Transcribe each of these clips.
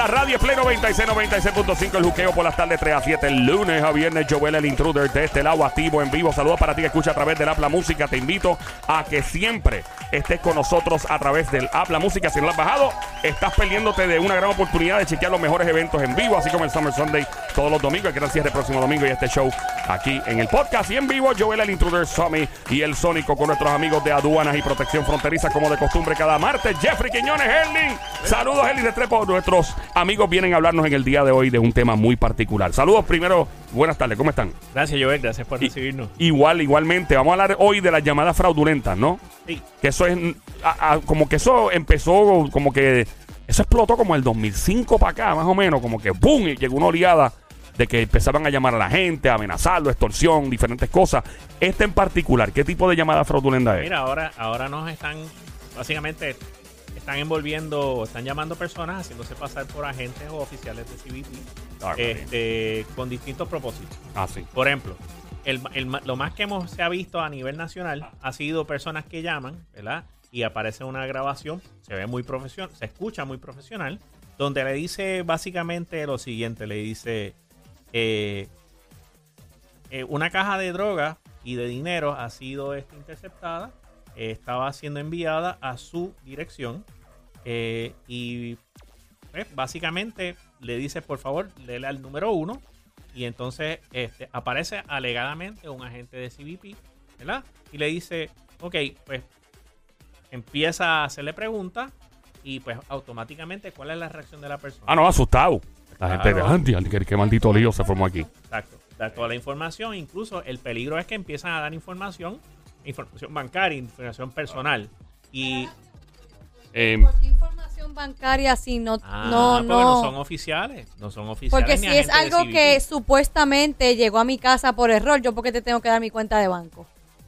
la radio Play 96, 96.5. El juqueo por las tardes 3 a 7. El lunes a viernes, Joel, el intruder de este lado activo en vivo. Saludos para ti que escucha a través del app La Música. Te invito a que siempre estés con nosotros a través del app La Música. Si no lo has bajado, estás perdiéndote de una gran oportunidad de chequear los mejores eventos en vivo, así como el Summer Sunday todos los domingos. El gran cierre el próximo domingo y este show aquí en el podcast y en vivo. Joel, el intruder, Sammy y el Sónico con nuestros amigos de aduanas y protección fronteriza, como de costumbre cada martes. Jeffrey Quiñones, Herling. Saludos, Herling de Trepo. Nuestros amigos vienen a hablarnos en el día de hoy de un tema muy particular. Saludos primero. Buenas tardes, ¿cómo están? Gracias, Joel. Gracias por I- recibirnos. Igual, igualmente. Vamos a hablar hoy de las llamadas fraudulentas, ¿no? Sí. Que eso es. a- a- como que eso empezó, como que. Eso explotó como el 2005 para acá, más o menos. Como que ¡boom! Y llegó una oleada de que empezaban a llamar a la gente, a amenazarlo, extorsión, diferentes cosas. Este en particular, ¿qué tipo de llamada fraudulenta es? Mira, ahora, ahora nos están, básicamente, están envolviendo, están llamando personas haciéndose pasar por agentes o oficiales de CBP Ah, este, con distintos propósitos. Ah, sí. Por ejemplo, el, el lo más que hemos, se ha visto a nivel nacional ha sido personas que llaman, ¿verdad? Y aparece una grabación, se ve muy profesional, se escucha muy profesional, donde le dice básicamente lo siguiente, le dice, eh, eh, una caja de droga y de dinero ha sido interceptada, eh, estaba siendo enviada a su dirección eh, y pues, básicamente le dice, por favor, léele al número uno y entonces este, aparece alegadamente un agente de CBP, ¿verdad? Y le dice, ok, pues empieza a hacerle preguntas y pues automáticamente cuál es la reacción de la persona. Ah, no, asustado. La Claro. gente de qué, qué maldito lío se formó aquí. Exacto. Da toda la información, incluso el peligro es que empiezan a dar información, información bancaria, información personal. Y Eh, ¿Por qué información bancaria si no, ah, no, porque no no? son oficiales, no son oficiales. Porque si es de algo que supuestamente llegó a mi casa por error, yo porque te tengo que dar mi cuenta de banco.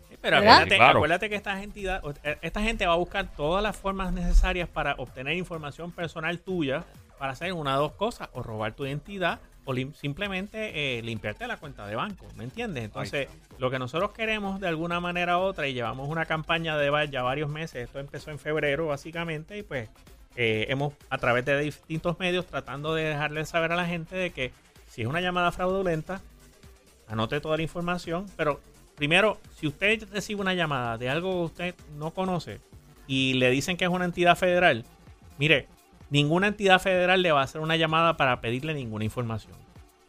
Sí, Pero acuérdate, Claro. acuérdate que esta entidad, esta gente va a buscar todas las formas necesarias para obtener información personal tuya para hacer una o dos cosas, o robar tu identidad, o simplemente eh, limpiarte la cuenta de banco, ¿me entiendes? Entonces, lo que nosotros queremos de alguna manera u otra, y llevamos una campaña de ya varios meses, esto empezó en febrero básicamente, y pues eh, hemos a través de distintos medios tratando de dejarle saber a la gente de que si es una llamada fraudulenta, anote toda la información, pero primero, si usted recibe una llamada de algo que usted no conoce y le dicen que es una entidad federal, mire, ninguna entidad federal le va a hacer una llamada para pedirle ninguna información.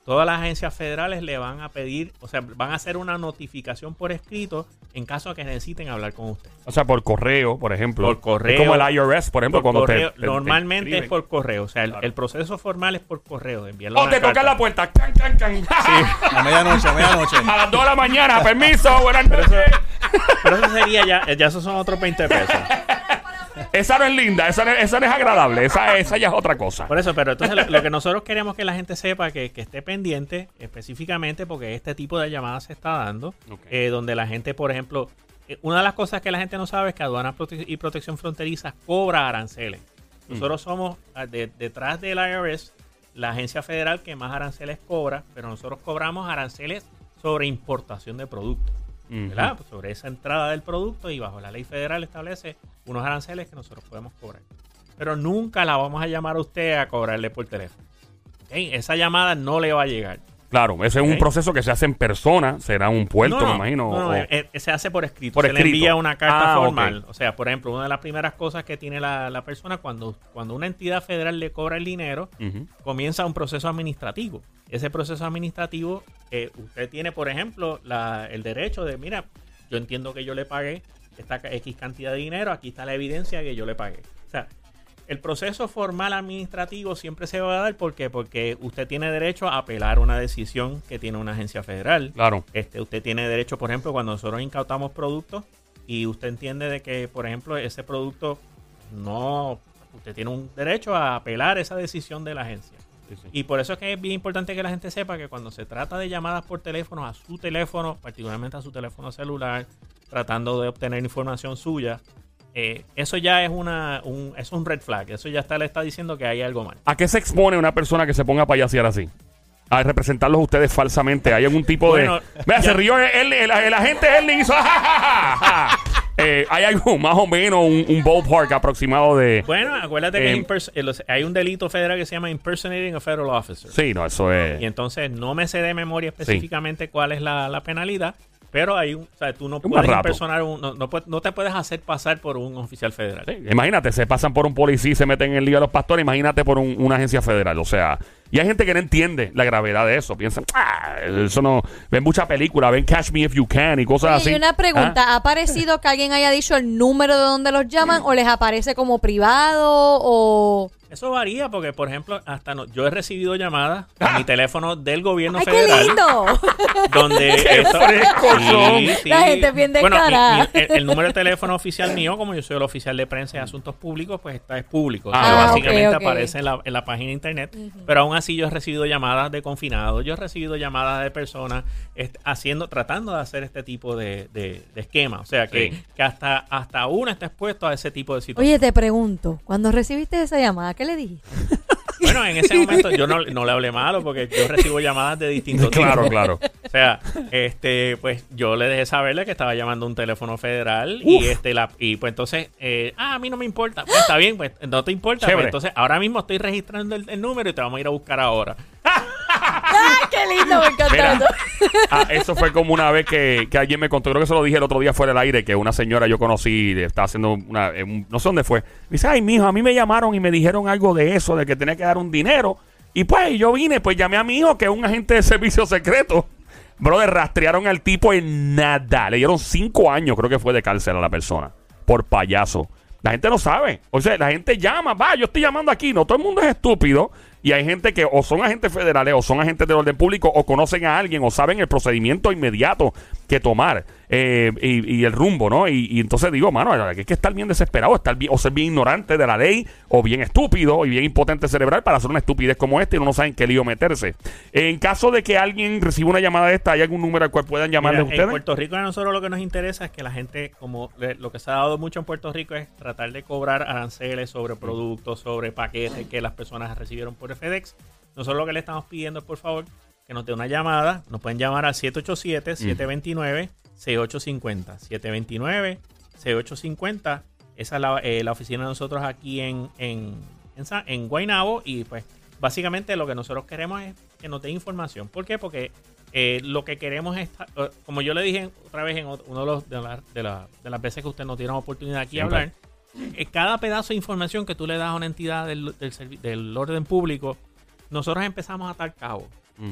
Todas las agencias federales le van a pedir, o sea, van a hacer una notificación por escrito en caso de que necesiten hablar con usted. o sea, por correo, por ejemplo. Por correo. Es como el IRS, por ejemplo, Por cuando te- correo, te, te normalmente escriben. es por correo, o sea, el, Claro. el proceso formal es por correo, de enviarle O una te tocan la puerta. Can, can, can. A medianoche, a medianoche. A las 2 de la mañana. Permiso. Buenas noches. Pero eso sería ya, ya esos son otros 20 pesos. Esa no es linda. Esa no, esa no es agradable. Esa, esa ya es otra cosa. Por eso, pero entonces lo, lo que nosotros queremos que la gente sepa que, que esté pendiente específicamente porque este tipo de llamadas se está dando, eh, donde la gente, por ejemplo, eh, una de las cosas que la gente no sabe es que Aduanas Prote- y Protección Fronteriza cobra aranceles. Nosotros somos ah, de- detrás del IRS la agencia federal que más aranceles cobra, pero nosotros cobramos aranceles sobre importación de productos. Pues sobre esa entrada del producto y bajo la ley federal establece unos aranceles que nosotros podemos cobrar. Pero nunca la vamos a llamar a usted a cobrarle por teléfono. Esa llamada no le va a llegar. Claro, ese es un proceso que se hace en persona. Será un puerto, No, no, me imagino. no, o- eh, eh, se hace por escrito. Por se escrito. le envía una carta Ah, formal. O sea, por ejemplo, una de las primeras cosas que tiene la, la persona cuando, cuando una entidad federal le cobra el dinero, comienza un proceso administrativo. Ese proceso administrativo, eh, usted tiene, por ejemplo, la- el derecho de, mira, yo entiendo que yo le pagué esta X cantidad de dinero, aquí está la evidencia que yo le pagué. O sea, el proceso formal administrativo siempre se va a dar ¿por qué? porque usted tiene derecho a apelar una decisión que tiene una agencia federal. Claro. Este, usted tiene derecho, por ejemplo, cuando nosotros incautamos productos y usted entiende de que, por ejemplo, ese producto no, usted tiene un derecho a apelar esa decisión de la agencia. Sí, sí. Y por eso es que es bien importante que la gente sepa que cuando se trata de llamadas por teléfono a su teléfono, particularmente a su teléfono celular, tratando de obtener información suya, eh, eso ya es una un, es un red flag. Eso ya está, le está diciendo que hay algo mal. ¿A qué se expone una persona que se ponga a payasear así? A representarlos a ustedes falsamente. ¿Hay algún tipo Bueno, de. Mira, ya- se rió el, el, el- el agente Erling hizo. "Ja, ja, ja, ja". Eh, ¿Hay algo más o menos, un, un ballpark aproximado de... Bueno, acuérdate que Eh, eh, los- hay un delito federal que se llama impersonating a federal officer. Sí, no, eso es... Y entonces no me sé de memoria específicamente cuál es la, la penalidad, pero hay un, o sea, tú no puedes impersonar, un- no, no, no te puedes hacer pasar por un oficial federal. Sí, Imagínate, se pasan por un policía y se meten en el lío de los pastores. Imagínate por un- una agencia federal. O sea, y hay gente que no entiende la gravedad de eso. Piensan, ah, eso no. Ven mucha película, ven Catch Me If You Can y cosas Oye, así. y una pregunta, Ah, ¿ha parecido que alguien haya dicho el número de donde los llaman o les aparece como privado o... Eso varía porque, por ejemplo, hasta no, yo he recibido llamadas a mi teléfono del gobierno ¡Ay, qué federal. lindo! donde ¡Qué esto- frescos son! La gente bien Bueno, mi- descarada. mi- el, el número de teléfono oficial mío, como yo soy el oficial de prensa y asuntos públicos, pues está es público. Ah, O sea, ok, básicamente aparece en la, en la página de internet. Pero aún así yo he recibido llamadas de confinados, yo he recibido llamadas de personas haciendo, tratando de hacer este tipo de, de, de esquema. O sea que, Sí. que hasta, hasta uno está expuesto a ese tipo de situaciones. Oye, te pregunto, cuando recibiste esa llamada, ¿qué le dijiste? Bueno, en ese momento yo no, no le hablé malo porque yo recibo llamadas de distintos Claro, tipos. claro. O sea, este, pues yo le dejé saberle que estaba llamando a un teléfono federal y este la y pues entonces, eh, ah, a mí no me importa. Pues está bien, pues no te importa. Pues, entonces ahora mismo estoy registrando el, el número y te vamos a ir a buscar ahora. Me Mira, eso. ah, eso fue como una vez que, que alguien me contó, creo que se lo dije el otro día fuera del aire, que una señora yo conocí estaba haciendo una, un- no sé dónde fue. Me dice, ay, mijo, a mí me llamaron y me dijeron algo de eso, de que tenía que dar un dinero. Y pues yo vine, pues llamé a mi hijo, que es un agente de servicio secreto. Brother, rastrearon al tipo en nada. Le dieron cinco años, creo que fue de cárcel a la persona. Por payaso. La gente no sabe. O sea, la gente llama, va, yo estoy llamando aquí. No, todo el mundo es estúpido. Y hay gente que o son agentes federales o son agentes del orden público o conocen a alguien o saben el procedimiento inmediato que tomar eh, y, y el rumbo, ¿no? Y, y entonces digo, mano, hay que estar bien desesperado, estar bien, o ser bien ignorante de la ley o bien estúpido y bien impotente cerebral para hacer una estupidez como esta y no saben qué lío meterse. En caso de que alguien reciba una llamada de esta, ¿hay algún número al cual puedan llamarle Mira, ustedes? En Puerto Rico a nosotros lo que nos interesa es que la gente, como le- lo que se ha dado mucho en Puerto Rico es tratar de cobrar aranceles sobre productos, sobre paquetes que las personas recibieron por FedEx. Nosotros lo que le estamos pidiendo es, por favor, que nos dé una llamada. Nos pueden llamar al 787-729-6850. 729-6850. Esa es la, eh, la oficina de nosotros aquí en, en, en, Guaynabo. Y pues básicamente lo que nosotros queremos es que nos dé información. ¿Por qué? Porque eh, lo que queremos es, eh, como yo le dije otra vez en uno de, los, de, la- de la- de las veces que usted nos tiene oportunidad aquí Siempre. hablar, cada pedazo de información que tú le das a una entidad del, del servi- del orden público, nosotros empezamos a atar cabos.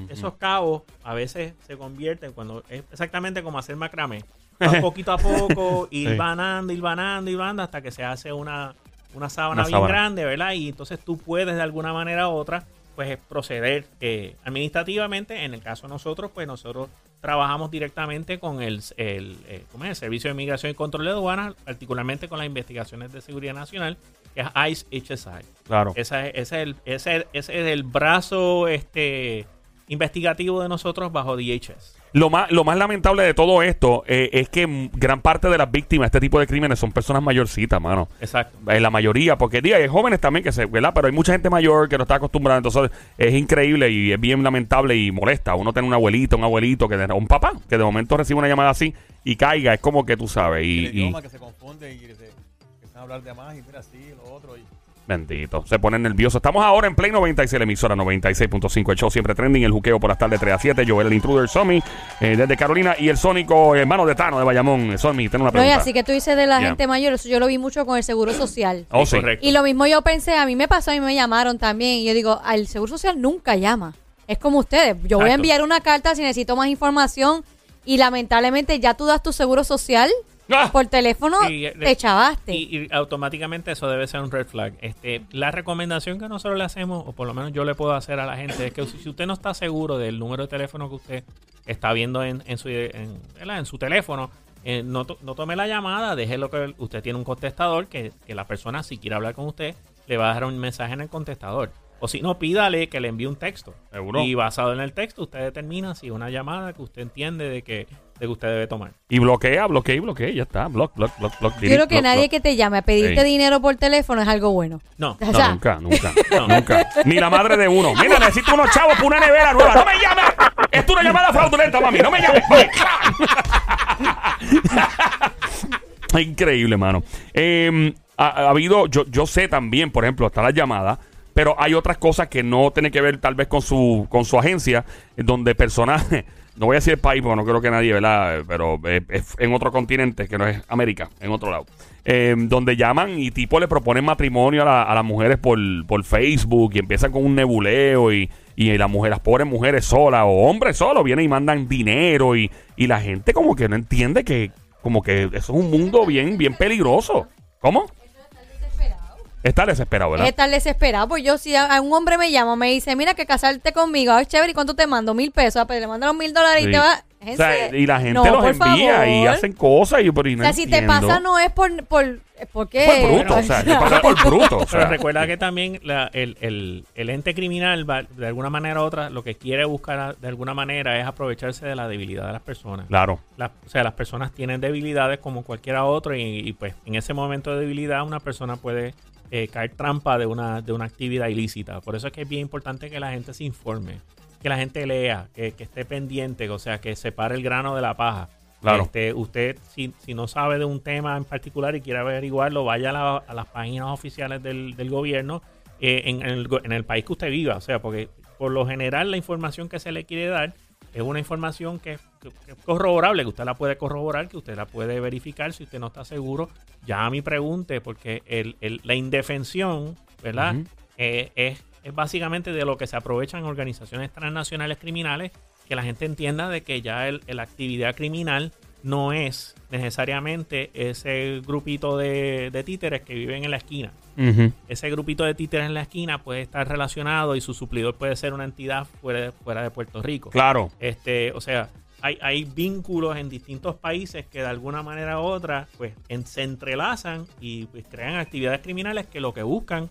Esos cabos a veces se convierten cuando es exactamente como hacer macramé. Poquito a poco, ir Sí. vanando, ir vanando, ir vanando hasta que se hace una, una sábana Una bien sábana. grande, ¿verdad? Y entonces tú puedes de alguna manera u otra pues proceder eh, administrativamente. En el caso de nosotros, pues nosotros trabajamos directamente con el, el, eh, ¿cómo es? el Servicio de Inmigración y Control de Aduanas, particularmente con las investigaciones de seguridad nacional, que es ICE HSI. Claro. Ese es, ese es el, ese, ese es el brazo este, investigativo de nosotros bajo DHS. Lo más, lo más lamentable de todo esto eh, es que gran parte de las víctimas de este tipo de crímenes son personas mayorcitas, mano. Exacto. En la mayoría, porque diga, hay jóvenes también que se, ¿verdad? Pero hay mucha gente mayor que no está acostumbrada. Entonces es increíble y es bien lamentable y molesta. Uno tiene un abuelito, un abuelito, que de- un papá, que de momento recibe una llamada así y caiga. Es como que tú sabes. el Y, idioma que se confunde y que se hablar de más y mira así, lo otro. Y, bendito, se ponen nerviosos. Estamos ahora en Play 96, la emisora 96.5. El show siempre trending. El juqueo por las tardes 3 a 7. Joel, el intruder, Somi, eh, desde Carolina. Y el Sónico, hermano de Tano, de Bayamón. Somi, tengo una pregunta. así que tú dices de la gente mayor, eso yo lo vi mucho con el seguro social. Oh, sí. Correcto. Y lo mismo yo pensé, a mí me pasó, a mí me llamaron también. Y yo digo, al Seguro Social nunca llama. Es como ustedes. Yo voy a enviar una carta si necesito más información. Y lamentablemente ya tú das tu seguro social Ah. por teléfono, eh, te chavaste. Y, y automáticamente eso debe ser un red flag. Este, la recomendación que nosotros le hacemos, o por lo menos yo le puedo hacer a la gente, es que si usted no está seguro del número de teléfono que usted está viendo en, en su, en, ¿verdad? en su teléfono, eh, no, to- no tome la llamada, déjelo que usted tiene un contestador que, que la persona, si quiere hablar con usted, le va a dejar un mensaje en el contestador. O si no, pídale que le envíe un texto. Seguro. Y basado en el texto, usted determina si es una llamada que usted entiende de que, de que usted debe tomar. Y bloquea, bloquea y bloquea. Ya está. Block, block, block, block. Yo creo que block, nadie block. que te llame a pedirte Sí. dinero por teléfono es algo bueno. No. O sea, nunca, nunca, No. nunca. Ni la madre de uno. Mira, necesito unos chavos para una nevera nueva. ¡No me llames! Es una llamada fraudulenta, mami. ¡No me llames! mami. Increíble, mano. Eh, ha, ha habido, yo, yo sé también, por ejemplo, está la llamada, pero hay otras cosas que no tienen que ver tal vez con su, con su agencia, donde personas, no voy a decir el país porque no creo que nadie, ¿verdad? Pero es en otro continente que no es América, en otro lado. Eh, donde llaman y tipo le proponen matrimonio a, la- a las mujeres por, por Facebook y empiezan con un nebuleo y, y las mujeres, las pobres mujeres solas o hombres solos vienen y mandan dinero y, y la gente como que no entiende que como que eso es un mundo bien, bien peligroso. ¿Cómo? Está desesperado, ¿verdad? Es estar desesperado. Pues yo, si a, a un hombre me llama, me dice, mira, que casarte conmigo, es chévere, ¿y cuánto te mando? Mil pesos. Ah, pues le mando los mil dólares Sí. y te va. O sea, y la gente No, los por envía y favor. hacen cosas y, pero y no o sea, si te entiendo. pasa, no es por. por ¿Por qué? Por bruto, o sea, te pasa por bruto. O Pero sea, recuerda que también la- el, el- el ente criminal, va- de alguna manera u otra, lo que quiere buscar a- de alguna manera es aprovecharse de la debilidad de las personas. claro. La- o sea, las personas tienen debilidades como cualquiera otro y, y, pues en ese momento de debilidad una persona puede eh, caer trampa de una, de una actividad ilícita. Por eso es que es bien importante que la gente se informe, que la gente lea, que, que esté pendiente, o sea, que separe el grano de la paja. Claro. Este, usted, si, si no sabe de un tema en particular y quiere averiguarlo, vaya a, la- a las páginas oficiales del, del gobierno eh, en, el, en el país que usted viva. O sea, porque por lo general la información que se le quiere dar es una información que, que- que es corroborable, que usted la puede corroborar, que usted la puede verificar. Si usted no está seguro, llame y pregunte, porque el, el- la indefensión, ¿verdad? Eh, es, es básicamente de lo que se aprovechan organizaciones transnacionales criminales, que la gente entienda de que ya el, la actividad criminal no es necesariamente ese grupito de, de títeres que viven en la esquina. Ese grupito de títeres en la esquina puede estar relacionado y su suplidor puede ser una entidad fuera de, fuera de Puerto Rico. Claro. Este, o sea, hay, hay vínculos en distintos países que de alguna manera u otra pues en- se entrelazan y pues, crean actividades criminales que lo que buscan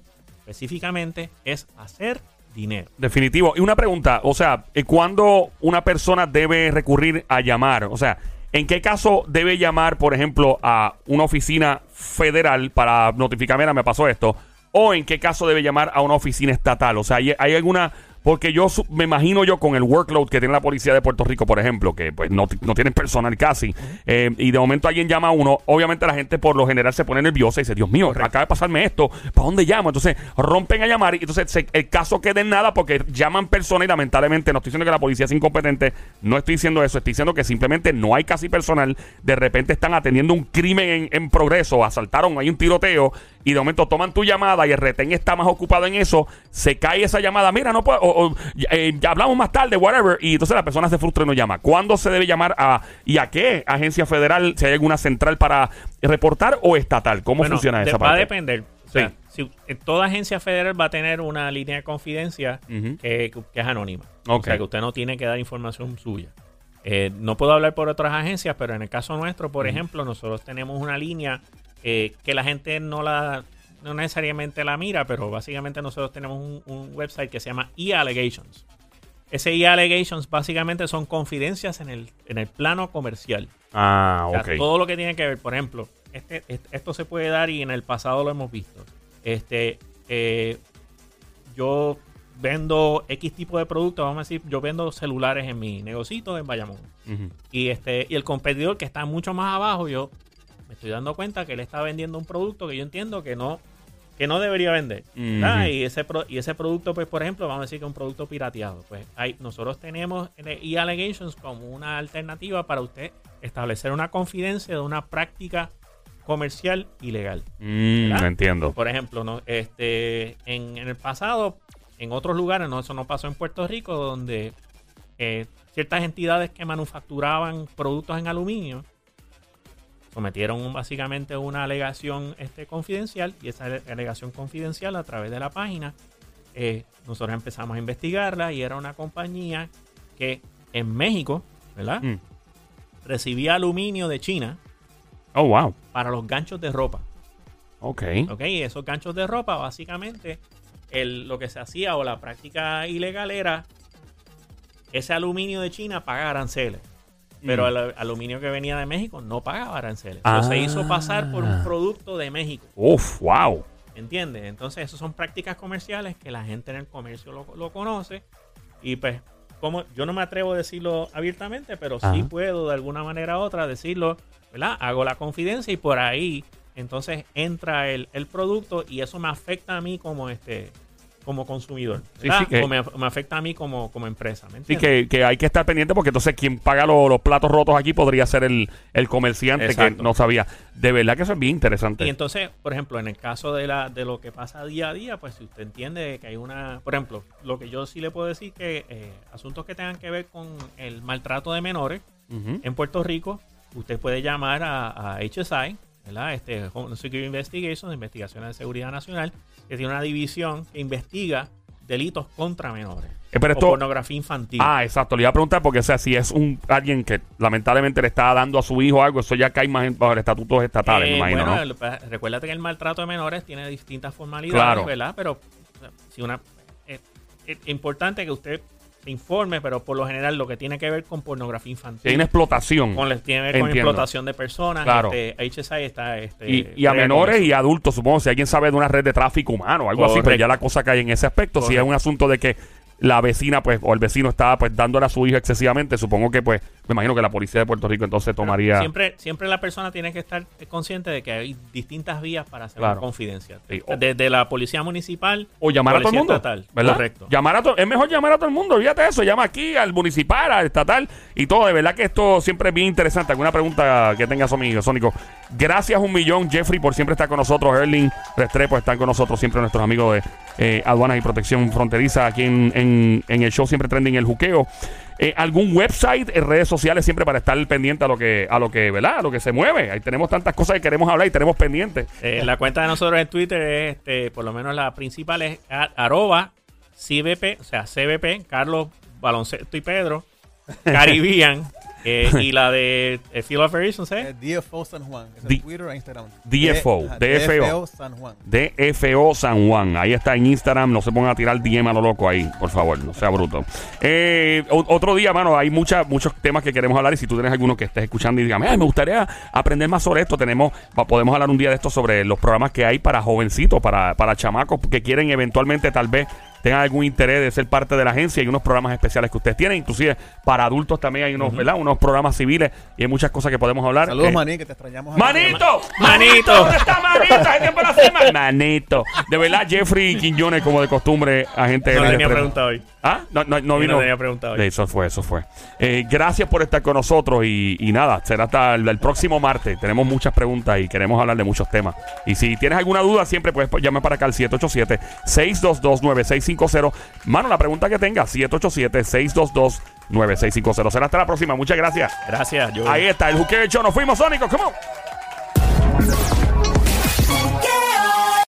específicamente es hacer dinero. Definitivo. Y una pregunta, o sea, ¿cuándo una persona debe recurrir a llamar? O sea, ¿en qué caso debe llamar, por ejemplo, a una oficina federal para notificarme, mira, me pasó esto? ¿O en qué caso debe llamar a una oficina estatal? O sea, ¿hay, hay alguna...? Porque yo su- me imagino yo con el workload que tiene la policía de Puerto Rico, por ejemplo, que pues no, no tienen personal casi, eh, y de momento alguien llama a uno, obviamente la gente por lo general se pone nerviosa y dice, Dios mío, acaba de pasarme esto, ¿para dónde llamo? Entonces rompen a llamar y entonces se- el caso queda en nada porque llaman personas y lamentablemente no estoy diciendo que la policía es incompetente, no estoy diciendo eso, estoy diciendo que simplemente no hay casi personal, de repente están atendiendo un crimen en, en progreso, asaltaron, hay un tiroteo y de momento toman tu llamada y el retén está más ocupado en eso, se cae esa llamada, mira, no puedo, o, o, eh, hablamos más tarde, whatever, y entonces la persona se frustra y no llama. ¿Cuándo se debe llamar a y a qué agencia federal, si hay alguna central para reportar o estatal? ¿Cómo Bueno, funciona esa Va a parte? depender. O sea, si, eh, toda agencia federal va a tener una línea de confidencia que, que es anónima. O sea, que usted no tiene que dar información suya. Eh, no puedo hablar por otras agencias, pero en el caso nuestro, por ejemplo, nosotros tenemos una línea eh, que la gente no la no necesariamente la mira, pero básicamente nosotros tenemos un, un website que se llama e-allegations. Ese e-allegations básicamente son confidencias en el, en el plano comercial. Ah, O sea, ok. todo lo que tiene que ver, por ejemplo, este, este- esto se puede dar y en el pasado lo hemos visto. Este, eh, yo vendo X tipo de producto, vamos a decir, yo vendo celulares en mi negocito en Bayamón. Ujú. Y este, y el competidor que está mucho más abajo, yo me estoy dando cuenta que él está vendiendo un producto que yo entiendo que no, que no debería vender. y, ese pro- y ese producto, pues, por ejemplo, vamos a decir que es un producto pirateado. Pues hay, nosotros tenemos e-allegations como una alternativa para usted establecer una confidencia de una práctica comercial ilegal. Mm, entiendo. Por ejemplo, no, este, en, en el pasado, en otros lugares, no, eso no pasó en Puerto Rico, donde eh, ciertas entidades que manufacturaban productos en aluminio sometieron básicamente una alegación este, confidencial y esa ale- alegación confidencial a través de la página eh, nosotros empezamos a investigarla y era una compañía que en México, ¿verdad? Mm. Recibía aluminio de China Oh, wow. para los ganchos de ropa. Ok. Ok, y esos ganchos de ropa, básicamente, el- lo que se hacía o la práctica ilegal era ese aluminio de China paga aranceles. Pero Mm. el aluminio que venía de México no pagaba aranceles. Ah. O se hizo pasar por un producto de México. Uf, wow. ¿Entiendes? Entonces, esas son prácticas comerciales que la gente en el comercio lo, lo conoce. Y pues, como yo no me atrevo a decirlo abiertamente, pero sí puedo de alguna manera u otra decirlo ¿verdad? Hago la confidencia y por ahí entonces entra el, el producto y eso me afecta a mí como este como consumidor. Sí, sí, que- o me, me afecta a mí como, como empresa. ¿me Sí, que, que hay que estar pendiente porque entonces quien paga lo- los platos rotos aquí podría ser el, el comerciante que no sabía. De verdad que eso es bien interesante. Y entonces, por ejemplo, en el caso de, la, de lo que pasa día a día, pues si usted entiende que hay una, por ejemplo, lo que yo sí le puedo decir que eh, asuntos que tengan que ver con el maltrato de menores en Puerto Rico, usted puede llamar a, a HSI, ¿verdad? Este Home Security Investigation, de Investigaciones de Seguridad Nacional, que tiene una división que investiga delitos contra menores Eh, pero o pornografía infantil. Ah, exacto. Le iba a preguntar porque, o sea, si es un alguien que lamentablemente le está dando a su hijo algo, eso ya cae más bajo estatutos estatales, me Eh, imagino, bueno, ¿no? pues, recuérdate que el maltrato de menores tiene distintas formalidades, Claro. ¿verdad? Pero o sea, si una es, es importante que usted se informe, pero por lo general lo que tiene que ver con pornografía infantil, una explotación. con, tiene que ver con Entiendo. explotación de personas, Claro. este, HSI está este, Y, y a menores y adultos, supongo, si alguien sabe de una red de tráfico humano o algo así, pues Correcto. ya la cosa cae en ese aspecto. Si es un asunto de que la vecina, pues, o el vecino estaba, pues, dándole a su hijo excesivamente, supongo que, pues, me imagino que la policía de Puerto Rico entonces tomaría... Siempre, siempre la persona tiene que estar consciente de que hay distintas vías para hacer Claro. Sí, o- Desde la policía municipal O llamar a todo el mundo. estatal. ¿Verdad? Correcto. Llamar a to- es mejor llamar a todo el mundo. Olvídate de eso. Llama aquí al municipal, al estatal y todo. De verdad que esto siempre es bien interesante. ¿Alguna pregunta que amigo Sónico? Gracias un millón, Jeffrey, por siempre estar con nosotros. Erling Restrepo están con nosotros siempre nuestros amigos de eh, aduanas y protección fronteriza aquí en, en- en el show siempre trending el juqueo. Eh, algún website, en redes sociales siempre para estar pendiente a lo que, a lo que, ¿verdad? A lo que se mueve. Ahí tenemos tantas cosas que queremos hablar y tenemos pendientes. Eh, la cuenta de nosotros en Twitter es, este, por lo menos la principal es a- arroba CBP, o sea, CBP, Carlos Baloncesto y Pedro, Caribbean, eh, y la de eh, Field of Reasons, Eh, ¿eh? DFO San Juan. Es D- en Twitter e Instagram. DFO, DFO. San Juan. DFO San Juan. Ahí está en Instagram. No se pongan a tirar DM a lo loco ahí, por favor. No sea bruto. Eh, otro día, mano, hay mucha, muchos temas que queremos hablar. Y si tú tienes alguno que estés escuchando y digas, "Ay, me gustaría aprender más sobre esto, tenemos, podemos hablar un día de esto sobre los programas que hay para jovencitos, para, para chamacos que quieren eventualmente tal vez tengan algún interés de ser parte de la agencia. Hay uunos programas especiales que ustedes tienen. Inclusive para adultos también hay unos, ¿verdad? Unos programas civiles y hay muchas cosas que podemos hablar. Saludos, Eh, Maní, que te extrañamos. ¡Manito! Manito. ¿Dónde está Manito? Hace tiempo man- Manito. De verdad, Jeffrey Quiñones, como de costumbre, agente No de tenía Restrepo. pregunta hoy. ¿Ah? No, no, no vino. no tenía pregunta hoy. Eso fue, eso fue. Eh, gracias por estar con nosotros y, y nada, será hasta el, el próximo martes. Tenemos muchas preguntas y queremos hablar de muchos temas. Y si tienes alguna duda, siempre puedes llamar para acá al 787-622-9650. Mano, la pregunta que tengas, 787-622-9650. Será hasta la próxima. Muchas gracias. Gracias, yo. Ahí está, el Juqueo Show. Nos fuimos, Sónico. Come on.